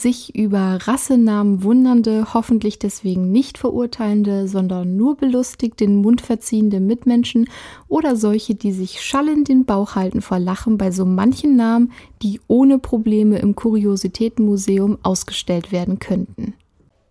sich über Rassenamen wundernde, hoffentlich deswegen nicht verurteilende, sondern nur belustigt den Mund verziehende Mitmenschen oder solche, die sich schallend den Bauch halten vor Lachen bei so manchen Namen, die ohne Probleme im Kuriositätenmuseum ausgestellt werden könnten.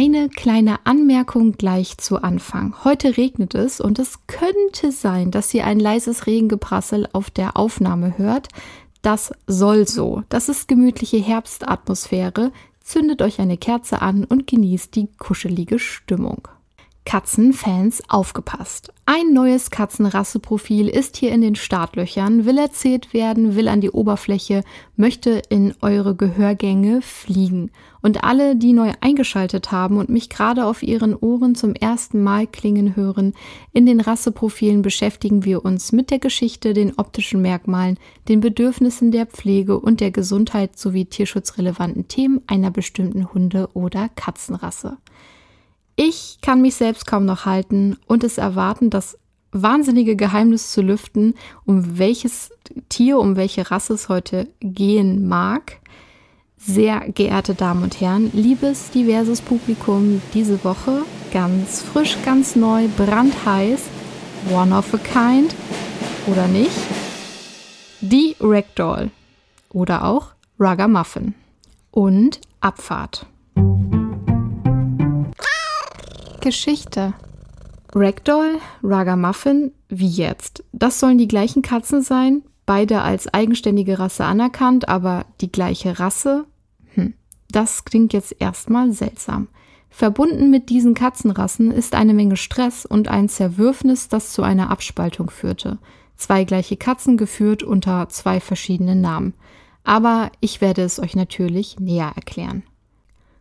Eine kleine Anmerkung gleich zu Anfang. Heute regnet es und es könnte sein, dass ihr ein leises Regengeprassel auf der Aufnahme hört. Das soll so. Das ist gemütliche Herbstatmosphäre. Zündet euch eine Kerze an und genießt die kuschelige Stimmung. Katzenfans aufgepasst. Ein neues Katzenrasseprofil ist hier in den Startlöchern, will erzählt werden, will an die Oberfläche, möchte in eure Gehörgänge fliegen. Und alle, die neu eingeschaltet haben und mich gerade auf ihren Ohren zum ersten Mal klingen hören, in den Rasseprofilen beschäftigen wir uns mit der Geschichte, den optischen Merkmalen, den Bedürfnissen der Pflege und der Gesundheit sowie tierschutzrelevanten Themen einer bestimmten Hunde- oder Katzenrasse. Ich kann mich selbst kaum noch halten und es erwarten, das wahnsinnige Geheimnis zu lüften, um welches Tier, um welche Rasse es heute gehen mag. Sehr geehrte Damen und Herren, liebes diverses Publikum, diese Woche ganz frisch, ganz neu, brandheiß, one of a kind oder nicht, die Ragdoll oder auch Ragamuffin und Abfahrt. Geschichte. Ragdoll, Ragamuffin, wie jetzt. Das sollen die gleichen Katzen sein, beide als eigenständige Rasse anerkannt, aber die gleiche Rasse? Hm, das klingt jetzt erstmal seltsam. Verbunden mit diesen Katzenrassen ist eine Menge Stress und ein Zerwürfnis, das zu einer Abspaltung führte. Zwei gleiche Katzen geführt unter zwei verschiedenen Namen. Aber ich werde es euch natürlich näher erklären.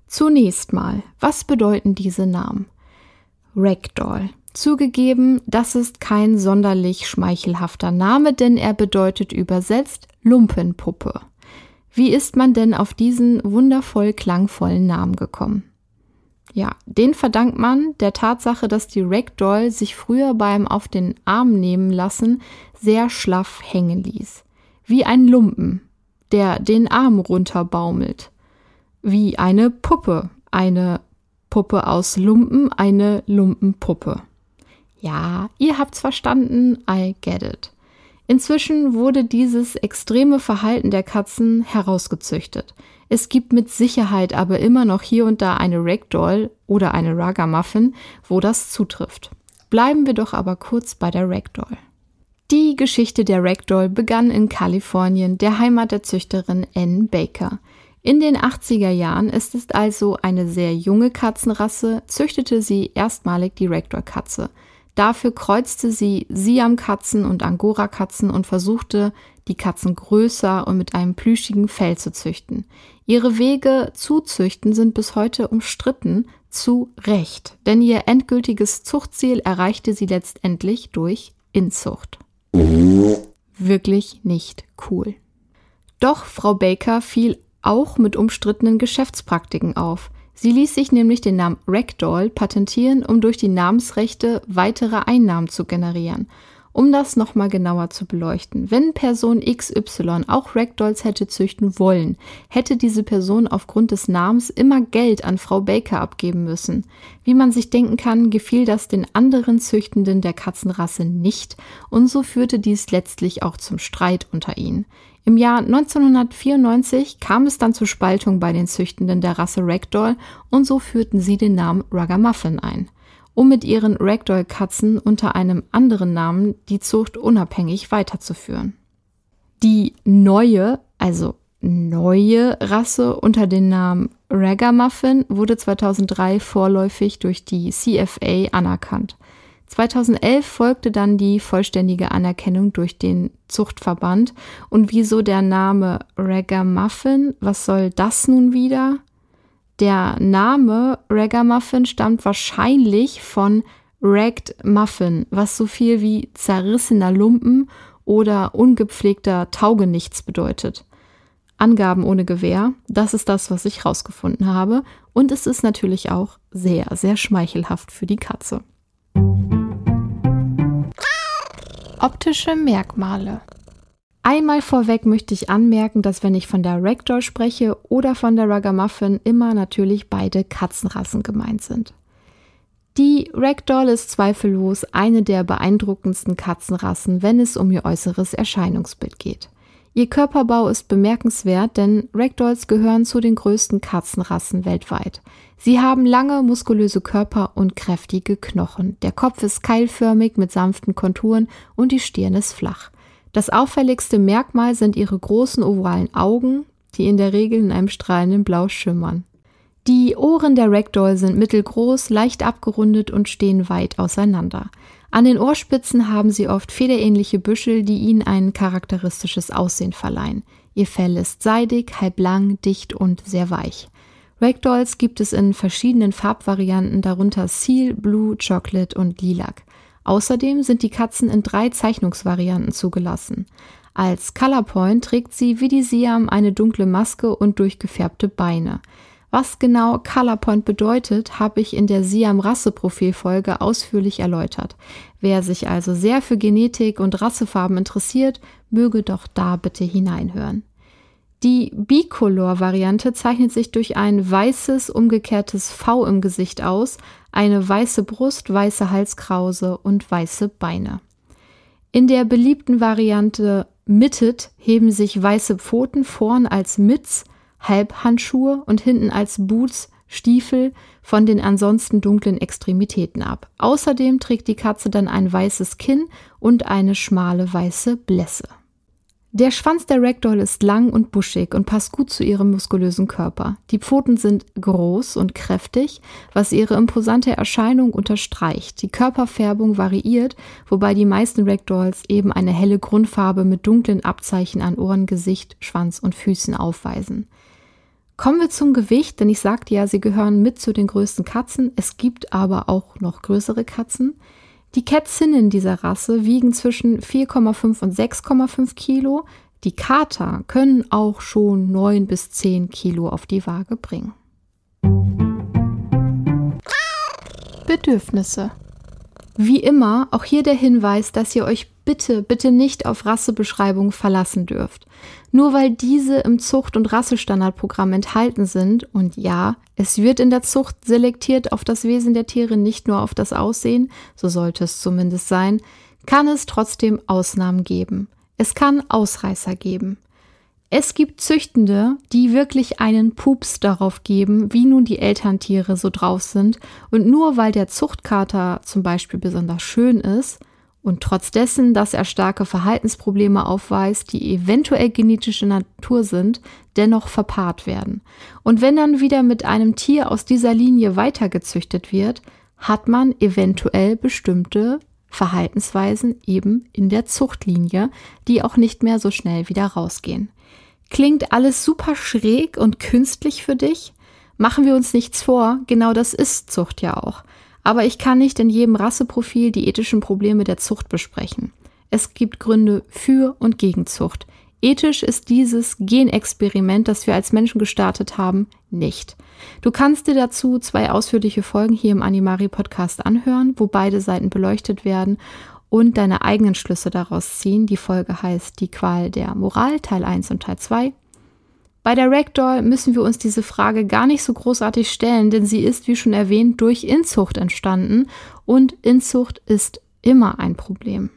Zunächst mal, was bedeuten diese Namen? Ragdoll. Zugegeben, das ist kein sonderlich schmeichelhafter Name, denn er bedeutet übersetzt Lumpenpuppe. Wie ist man denn auf diesen wundervoll klangvollen Namen gekommen? Ja, den verdankt man der Tatsache, dass die Ragdoll sich früher beim auf den Arm nehmen lassen sehr schlaff hängen ließ. Wie ein Lumpen, der den Arm runterbaumelt. Wie eine Puppe, eine Puppe aus Lumpen eine Lumpenpuppe. Ja, ihr habt's verstanden, I get it. Inzwischen wurde dieses extreme Verhalten der Katzen herausgezüchtet. Es gibt mit Sicherheit aber immer noch hier und da eine Ragdoll oder eine Ragamuffin, wo das zutrifft. Bleiben wir doch aber kurz bei der Ragdoll. Die Geschichte der Ragdoll begann in Kalifornien, der Heimat der Züchterin Ann Baker. In den 80er Jahren ist es also eine sehr junge Katzenrasse, züchtete sie erstmalig die Ragdoll-Katze. Dafür kreuzte sie Siam-Katzen und Angora-Katzen und versuchte, die Katzen größer und mit einem plüschigen Fell zu züchten. Ihre Wege zu züchten sind bis heute umstritten, zu Recht, denn ihr endgültiges Zuchtziel erreichte sie letztendlich durch Inzucht. Wirklich nicht cool. Doch Frau Baker fiel auch mit umstrittenen Geschäftspraktiken auf. Sie ließ sich nämlich den Namen Ragdoll patentieren, um durch die Namensrechte weitere Einnahmen zu generieren. Um das nochmal genauer zu beleuchten. Wenn Person XY auch Ragdolls hätte züchten wollen, hätte diese Person aufgrund des Namens immer Geld an Frau Baker abgeben müssen. Wie man sich denken kann, gefiel das den anderen Züchtenden der Katzenrasse nicht und so führte dies letztlich auch zum Streit unter ihnen. Im Jahr 1994 kam es dann zur Spaltung bei den Züchtenden der Rasse Ragdoll und so führten sie den Namen Ragamuffin ein, um mit ihren Ragdoll-Katzen unter einem anderen Namen die Zucht unabhängig weiterzuführen. Die neue, also neue Rasse unter dem Namen Ragamuffin wurde 2003 vorläufig durch die CFA anerkannt. 2011 folgte dann die vollständige Anerkennung durch den Zuchtverband. Und wieso der Name Ragamuffin? Was soll das nun wieder? Der Name Ragamuffin stammt wahrscheinlich von Ragged Muffin, was so viel wie zerrissener Lumpen oder ungepflegter Taugenichts bedeutet. Angaben ohne Gewähr, das ist das, was ich rausgefunden habe. Und es ist natürlich auch sehr, sehr schmeichelhaft für die Katze. Optische Merkmale. Einmal vorweg möchte ich anmerken, dass wenn ich von der Ragdoll spreche oder von der Ragamuffin, immer natürlich beide Katzenrassen gemeint sind. Die Ragdoll ist zweifellos eine der beeindruckendsten Katzenrassen, wenn es um ihr äußeres Erscheinungsbild geht. Ihr Körperbau ist bemerkenswert, denn Ragdolls gehören zu den größten Katzenrassen weltweit. Sie haben lange, muskulöse Körper und kräftige Knochen. Der Kopf ist keilförmig mit sanften Konturen und die Stirn ist flach. Das auffälligste Merkmal sind ihre großen ovalen Augen, die in der Regel in einem strahlenden Blau schimmern. Die Ohren der Ragdoll sind mittelgroß, leicht abgerundet und stehen weit auseinander. An den Ohrspitzen haben sie oft federähnliche Büschel, die ihnen ein charakteristisches Aussehen verleihen. Ihr Fell ist seidig, halblang, dicht und sehr weich. Ragdolls gibt es in verschiedenen Farbvarianten, darunter Seal, Blue, Chocolate und Lilac. Außerdem sind die Katzen in drei Zeichnungsvarianten zugelassen. Als Colorpoint trägt sie wie die Siam eine dunkle Maske und durchgefärbte Beine. Was genau Colorpoint bedeutet, habe ich in der Siam-Rasse-Profil-Folge ausführlich erläutert. Wer sich also sehr für Genetik und Rassefarben interessiert, möge doch da bitte hineinhören. Die Bicolor-Variante zeichnet sich durch ein weißes, umgekehrtes V im Gesicht aus, eine weiße Brust, weiße Halskrause und weiße Beine. In der beliebten Variante Mitted heben sich weiße Pfoten vorn als Mitts, Halbhandschuhe und hinten als Boots, Stiefel von den ansonsten dunklen Extremitäten ab. Außerdem trägt die Katze dann ein weißes Kinn und eine schmale weiße Blässe. Der Schwanz der Ragdoll ist lang und buschig und passt gut zu ihrem muskulösen Körper. Die Pfoten sind groß und kräftig, was ihre imposante Erscheinung unterstreicht. Die Körperfärbung variiert, wobei die meisten Ragdolls eben eine helle Grundfarbe mit dunklen Abzeichen an Ohren, Gesicht, Schwanz und Füßen aufweisen. Kommen wir zum Gewicht, denn ich sagte ja, sie gehören mit zu den größten Katzen. Es gibt aber auch noch größere Katzen. Die Kätzinnen dieser Rasse wiegen zwischen 4,5 und 6,5 Kilo. Die Kater können auch schon 9 bis 10 Kilo auf die Waage bringen. Bedürfnisse. Wie immer, auch hier der Hinweis, dass ihr euch bitte, bitte nicht auf Rassebeschreibungen verlassen dürft. Nur weil diese im Zucht- und Rassestandardprogramm enthalten sind, und ja, es wird in der Zucht selektiert auf das Wesen der Tiere, nicht nur auf das Aussehen, so sollte es zumindest sein, kann es trotzdem Ausnahmen geben. Es kann Ausreißer geben. Es gibt Züchtende, die wirklich einen Pups darauf geben, wie nun die Elterntiere so drauf sind, und nur weil der Zuchtkater zum Beispiel besonders schön ist, und trotz dessen, dass er starke Verhaltensprobleme aufweist, die eventuell genetische Natur sind, dennoch verpaart werden. Und wenn dann wieder mit einem Tier aus dieser Linie weitergezüchtet wird, hat man eventuell bestimmte Verhaltensweisen eben in der Zuchtlinie, die auch nicht mehr so schnell wieder rausgehen. Klingt alles super schräg und künstlich für dich? Machen wir uns nichts vor, genau das ist Zucht ja auch. Aber ich kann nicht in jedem Rasseprofil die ethischen Probleme der Zucht besprechen. Es gibt Gründe für und gegen Zucht. Ethisch ist dieses Genexperiment, das wir als Menschen gestartet haben, nicht. Du kannst dir dazu zwei ausführliche Folgen hier im Animari Podcast anhören, wo beide Seiten beleuchtet werden und deine eigenen Schlüsse daraus ziehen. Die Folge heißt Die Qual der Moral, Teil 1 und Teil 2. Bei der Ragdoll müssen wir uns diese Frage gar nicht so großartig stellen, denn sie ist, wie schon erwähnt, durch Inzucht entstanden und Inzucht ist immer ein Problem.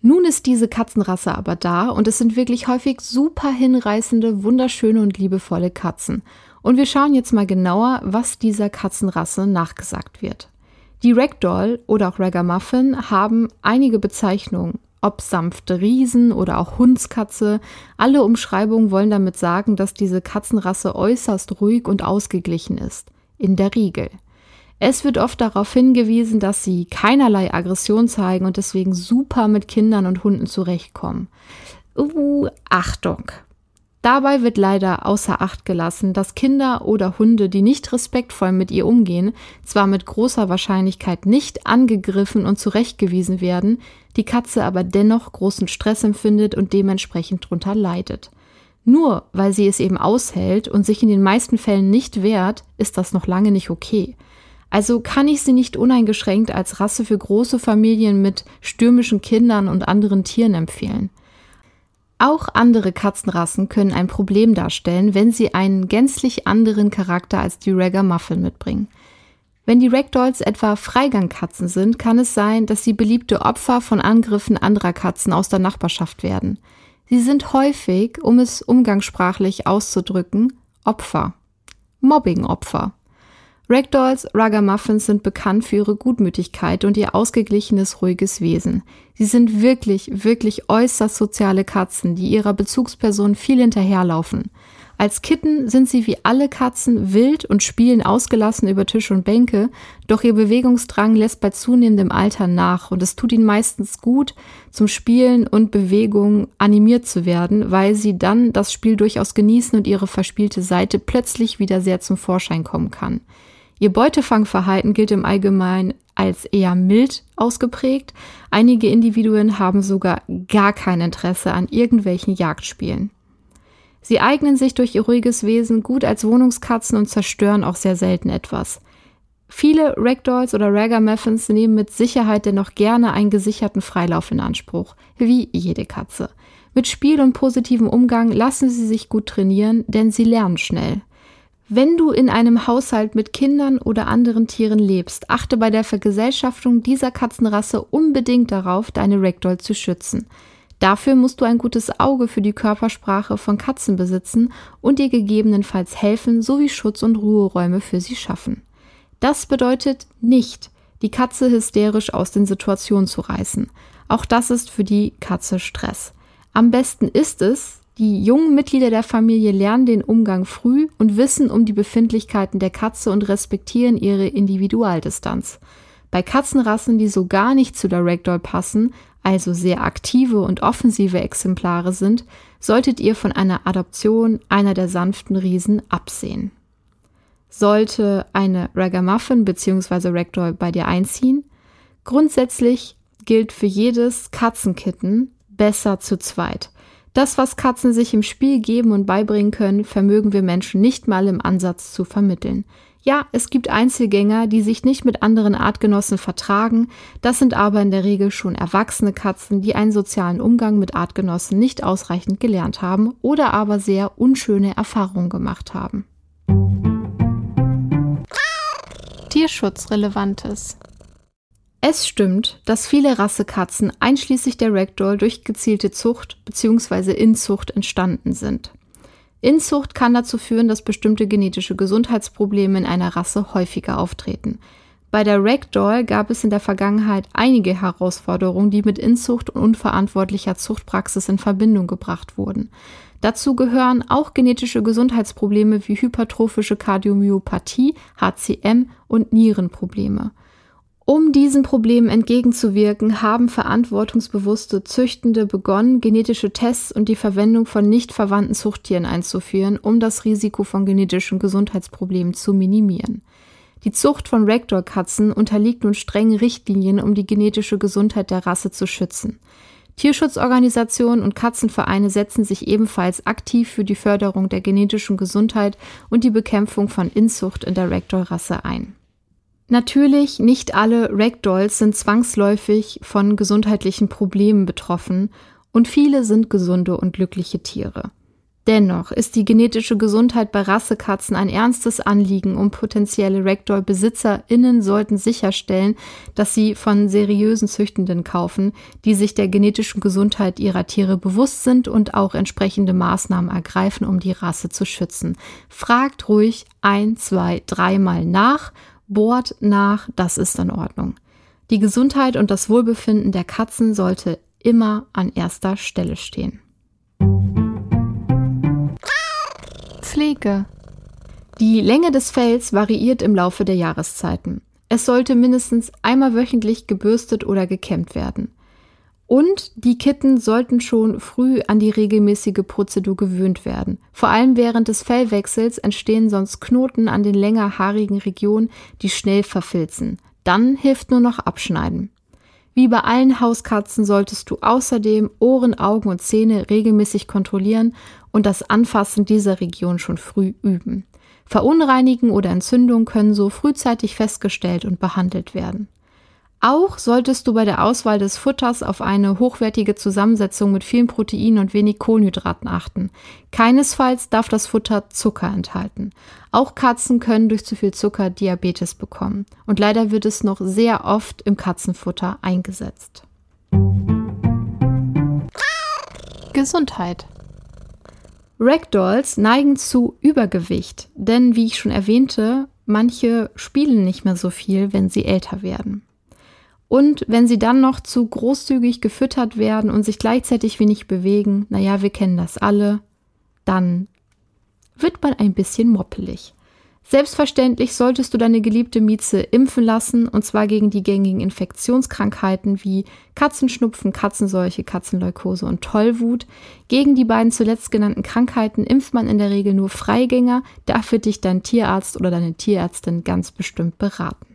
Nun ist diese Katzenrasse aber da und es sind wirklich häufig super hinreißende, wunderschöne und liebevolle Katzen. Und wir schauen jetzt mal genauer, was dieser Katzenrasse nachgesagt wird. Die Ragdoll oder auch Ragamuffin haben einige Bezeichnungen ob sanfte Riesen oder auch Hundskatze. Alle Umschreibungen wollen damit sagen, dass diese Katzenrasse äußerst ruhig und ausgeglichen ist. In der Regel. Es wird oft darauf hingewiesen, dass sie keinerlei Aggression zeigen und deswegen super mit Kindern und Hunden zurechtkommen. Uh, Achtung! Dabei wird leider außer Acht gelassen, dass Kinder oder Hunde, die nicht respektvoll mit ihr umgehen, zwar mit großer Wahrscheinlichkeit nicht angegriffen und zurechtgewiesen werden, die Katze aber dennoch großen Stress empfindet und dementsprechend drunter leidet. Nur weil sie es eben aushält und sich in den meisten Fällen nicht wehrt, ist das noch lange nicht okay. Also kann ich sie nicht uneingeschränkt als Rasse für große Familien mit stürmischen Kindern und anderen Tieren empfehlen. Auch andere Katzenrassen können ein Problem darstellen, wenn sie einen gänzlich anderen Charakter als die Muffin mitbringen. Wenn die Ragdolls etwa Freigangkatzen sind, kann es sein, dass sie beliebte Opfer von Angriffen anderer Katzen aus der Nachbarschaft werden. Sie sind häufig, um es umgangssprachlich auszudrücken, Opfer. Mobbing-Opfer. Ragdolls Ragamuffins sind bekannt für ihre Gutmütigkeit und ihr ausgeglichenes, ruhiges Wesen. Sie sind wirklich, wirklich äußerst soziale Katzen, die ihrer Bezugsperson viel hinterherlaufen. Als Kitten sind sie wie alle Katzen wild und spielen ausgelassen über Tisch und Bänke, doch ihr Bewegungsdrang lässt bei zunehmendem Alter nach und es tut ihnen meistens gut, zum Spielen und Bewegung animiert zu werden, weil sie dann das Spiel durchaus genießen und ihre verspielte Seite plötzlich wieder sehr zum Vorschein kommen kann. Ihr Beutefangverhalten gilt im Allgemeinen als eher mild ausgeprägt. Einige Individuen haben sogar gar kein Interesse an irgendwelchen Jagdspielen. Sie eignen sich durch ihr ruhiges Wesen gut als Wohnungskatzen und zerstören auch sehr selten etwas. Viele Ragdolls oder Ragamuffins nehmen mit Sicherheit dennoch gerne einen gesicherten Freilauf in Anspruch, wie jede Katze. Mit Spiel und positivem Umgang lassen sie sich gut trainieren, denn sie lernen schnell. Wenn du in einem Haushalt mit Kindern oder anderen Tieren lebst, achte bei der Vergesellschaftung dieser Katzenrasse unbedingt darauf, deine Ragdoll zu schützen. Dafür musst du ein gutes Auge für die Körpersprache von Katzen besitzen und ihr gegebenenfalls helfen sowie Schutz- und Ruheräume für sie schaffen. Das bedeutet nicht, die Katze hysterisch aus den Situationen zu reißen. Auch das ist für die Katze Stress. Am besten ist es, die jungen Mitglieder der Familie lernen den Umgang früh und wissen um die Befindlichkeiten der Katze und respektieren ihre Individualdistanz. Bei Katzenrassen, die so gar nicht zu der Ragdoll passen, also sehr aktive und offensive Exemplare sind, solltet ihr von einer Adoption einer der sanften Riesen absehen. Sollte eine Ragamuffin bzw. Ragdoll bei dir einziehen? Grundsätzlich gilt für jedes Katzenkitten besser zu zweit. Das, was Katzen sich im Spiel geben und beibringen können, vermögen wir Menschen nicht mal im Ansatz zu vermitteln. Ja, es gibt Einzelgänger, die sich nicht mit anderen Artgenossen vertragen, das sind aber in der Regel schon erwachsene Katzen, die einen sozialen Umgang mit Artgenossen nicht ausreichend gelernt haben oder aber sehr unschöne Erfahrungen gemacht haben. Tierschutzrelevantes es stimmt, dass viele Rassekatzen einschließlich der Ragdoll durch gezielte Zucht bzw. Inzucht entstanden sind. Inzucht kann dazu führen, dass bestimmte genetische Gesundheitsprobleme in einer Rasse häufiger auftreten. Bei der Ragdoll gab es in der Vergangenheit einige Herausforderungen, die mit Inzucht und unverantwortlicher Zuchtpraxis in Verbindung gebracht wurden. Dazu gehören auch genetische Gesundheitsprobleme wie hypertrophische Kardiomyopathie, HCM und Nierenprobleme. Um diesen Problemen entgegenzuwirken, haben verantwortungsbewusste Züchtende begonnen, genetische Tests und die Verwendung von nicht verwandten Zuchttieren einzuführen, um das Risiko von genetischen Gesundheitsproblemen zu minimieren. Die Zucht von Ragdoll-Katzen unterliegt nun strengen Richtlinien, um die genetische Gesundheit der Rasse zu schützen. Tierschutzorganisationen und Katzenvereine setzen sich ebenfalls aktiv für die Förderung der genetischen Gesundheit und die Bekämpfung von Inzucht in der Ragdoll-Rasse ein. Natürlich, nicht alle Ragdolls sind zwangsläufig von gesundheitlichen Problemen betroffen und viele sind gesunde und glückliche Tiere. Dennoch ist die genetische Gesundheit bei Rassekatzen ein ernstes Anliegen und potenzielle Ragdoll-BesitzerInnen sollten sicherstellen, dass sie von seriösen Züchtenden kaufen, die sich der genetischen Gesundheit ihrer Tiere bewusst sind und auch entsprechende Maßnahmen ergreifen, um die Rasse zu schützen. Fragt ruhig ein, zwei, dreimal nach bohrt nach, das ist in Ordnung. Die Gesundheit und das Wohlbefinden der Katzen sollte immer an erster Stelle stehen. Pflege. Die Länge des Fells variiert im Laufe der Jahreszeiten. Es sollte mindestens einmal wöchentlich gebürstet oder gekämmt werden. Und die Kitten sollten schon früh an die regelmäßige Prozedur gewöhnt werden. Vor allem während des Fellwechsels entstehen sonst Knoten an den länger haarigen Regionen, die schnell verfilzen. Dann hilft nur noch Abschneiden. Wie bei allen Hauskatzen solltest du außerdem Ohren, Augen und Zähne regelmäßig kontrollieren und das Anfassen dieser Region schon früh üben. Verunreinigen oder Entzündungen können so frühzeitig festgestellt und behandelt werden. Auch solltest du bei der Auswahl des Futters auf eine hochwertige Zusammensetzung mit vielen Proteinen und wenig Kohlenhydraten achten. Keinesfalls darf das Futter Zucker enthalten. Auch Katzen können durch zu viel Zucker Diabetes bekommen. Und leider wird es noch sehr oft im Katzenfutter eingesetzt. Gesundheit. Ragdolls neigen zu Übergewicht, denn wie ich schon erwähnte, manche spielen nicht mehr so viel, wenn sie älter werden. Und wenn sie dann noch zu großzügig gefüttert werden und sich gleichzeitig wenig bewegen, naja, wir kennen das alle, dann wird man ein bisschen moppelig. Selbstverständlich solltest du deine geliebte Mieze impfen lassen, und zwar gegen die gängigen Infektionskrankheiten wie Katzenschnupfen, Katzenseuche, Katzenleukose und Tollwut. Gegen die beiden zuletzt genannten Krankheiten impft man in der Regel nur Freigänger, dafür dich dein Tierarzt oder deine Tierärztin ganz bestimmt beraten.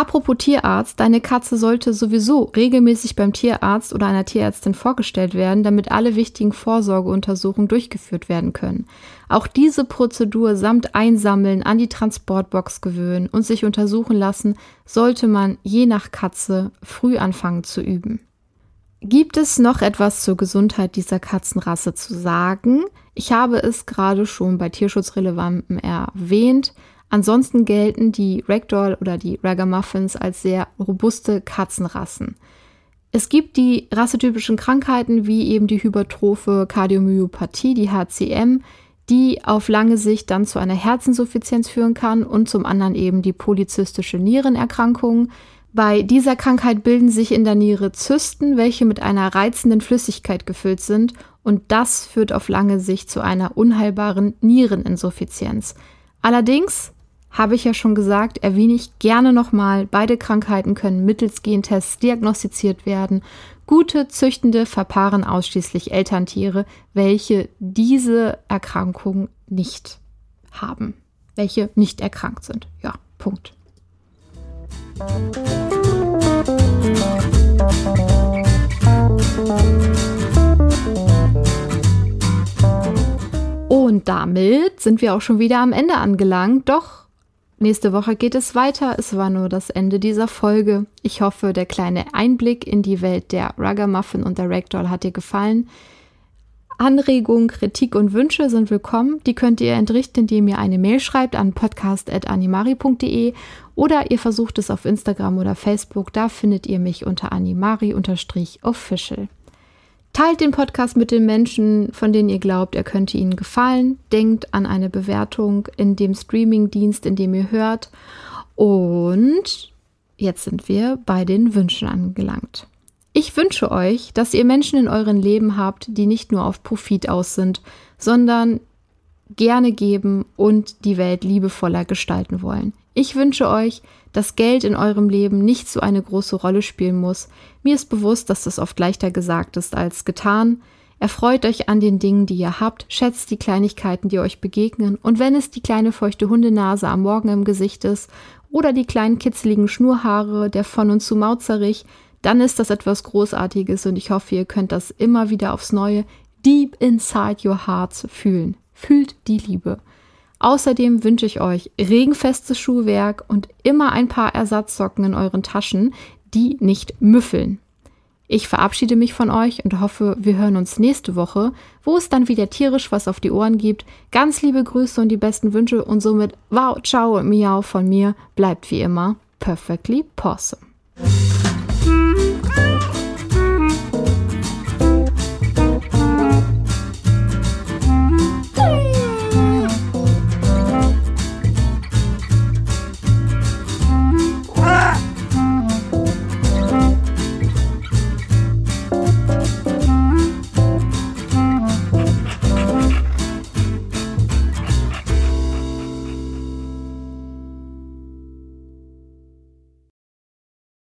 Apropos Tierarzt, deine Katze sollte sowieso regelmäßig beim Tierarzt oder einer Tierärztin vorgestellt werden, damit alle wichtigen Vorsorgeuntersuchungen durchgeführt werden können. Auch diese Prozedur samt Einsammeln an die Transportbox gewöhnen und sich untersuchen lassen, sollte man je nach Katze früh anfangen zu üben. Gibt es noch etwas zur Gesundheit dieser Katzenrasse zu sagen? Ich habe es gerade schon bei Tierschutzrelevanten erwähnt. Ansonsten gelten die Ragdoll oder die Ragamuffins als sehr robuste Katzenrassen. Es gibt die rassetypischen Krankheiten wie eben die hypertrophe Kardiomyopathie, die HCM, die auf lange Sicht dann zu einer Herzinsuffizienz führen kann und zum anderen eben die polyzystische Nierenerkrankung. Bei dieser Krankheit bilden sich in der Niere Zysten, welche mit einer reizenden Flüssigkeit gefüllt sind und das führt auf lange Sicht zu einer unheilbaren Niereninsuffizienz. Allerdings habe ich ja schon gesagt, erwähne ich gerne nochmal, beide Krankheiten können mittels Gentests diagnostiziert werden. Gute Züchtende verpaaren ausschließlich Elterntiere, welche diese Erkrankung nicht haben, welche nicht erkrankt sind. Ja, Punkt. Und damit sind wir auch schon wieder am Ende angelangt. Doch Nächste Woche geht es weiter. Es war nur das Ende dieser Folge. Ich hoffe, der kleine Einblick in die Welt der Ruggermuffin und der Ragdoll hat dir gefallen. Anregungen, Kritik und Wünsche sind willkommen. Die könnt ihr entrichten, indem ihr eine Mail schreibt an podcast.animari.de oder ihr versucht es auf Instagram oder Facebook. Da findet ihr mich unter animari-official. Teilt den Podcast mit den Menschen, von denen ihr glaubt, er könnte ihnen gefallen. Denkt an eine Bewertung in dem Streamingdienst, in dem ihr hört. Und jetzt sind wir bei den Wünschen angelangt. Ich wünsche euch, dass ihr Menschen in eurem Leben habt, die nicht nur auf Profit aus sind, sondern gerne geben und die Welt liebevoller gestalten wollen. Ich wünsche euch, dass Geld in eurem Leben nicht so eine große Rolle spielen muss. Mir ist bewusst, dass das oft leichter gesagt ist als getan. Erfreut euch an den Dingen, die ihr habt, schätzt die Kleinigkeiten, die euch begegnen, und wenn es die kleine feuchte Hundenase am Morgen im Gesicht ist oder die kleinen kitzeligen Schnurhaare, der von und zu Mauzerich, dann ist das etwas Großartiges und ich hoffe, ihr könnt das immer wieder aufs Neue deep inside your hearts fühlen. Fühlt die Liebe. Außerdem wünsche ich euch regenfestes Schuhwerk und immer ein paar Ersatzsocken in euren Taschen, die nicht müffeln. Ich verabschiede mich von euch und hoffe, wir hören uns nächste Woche, wo es dann wieder tierisch was auf die Ohren gibt. Ganz liebe Grüße und die besten Wünsche und somit wow, ciao, miau von mir. Bleibt wie immer perfectly possum.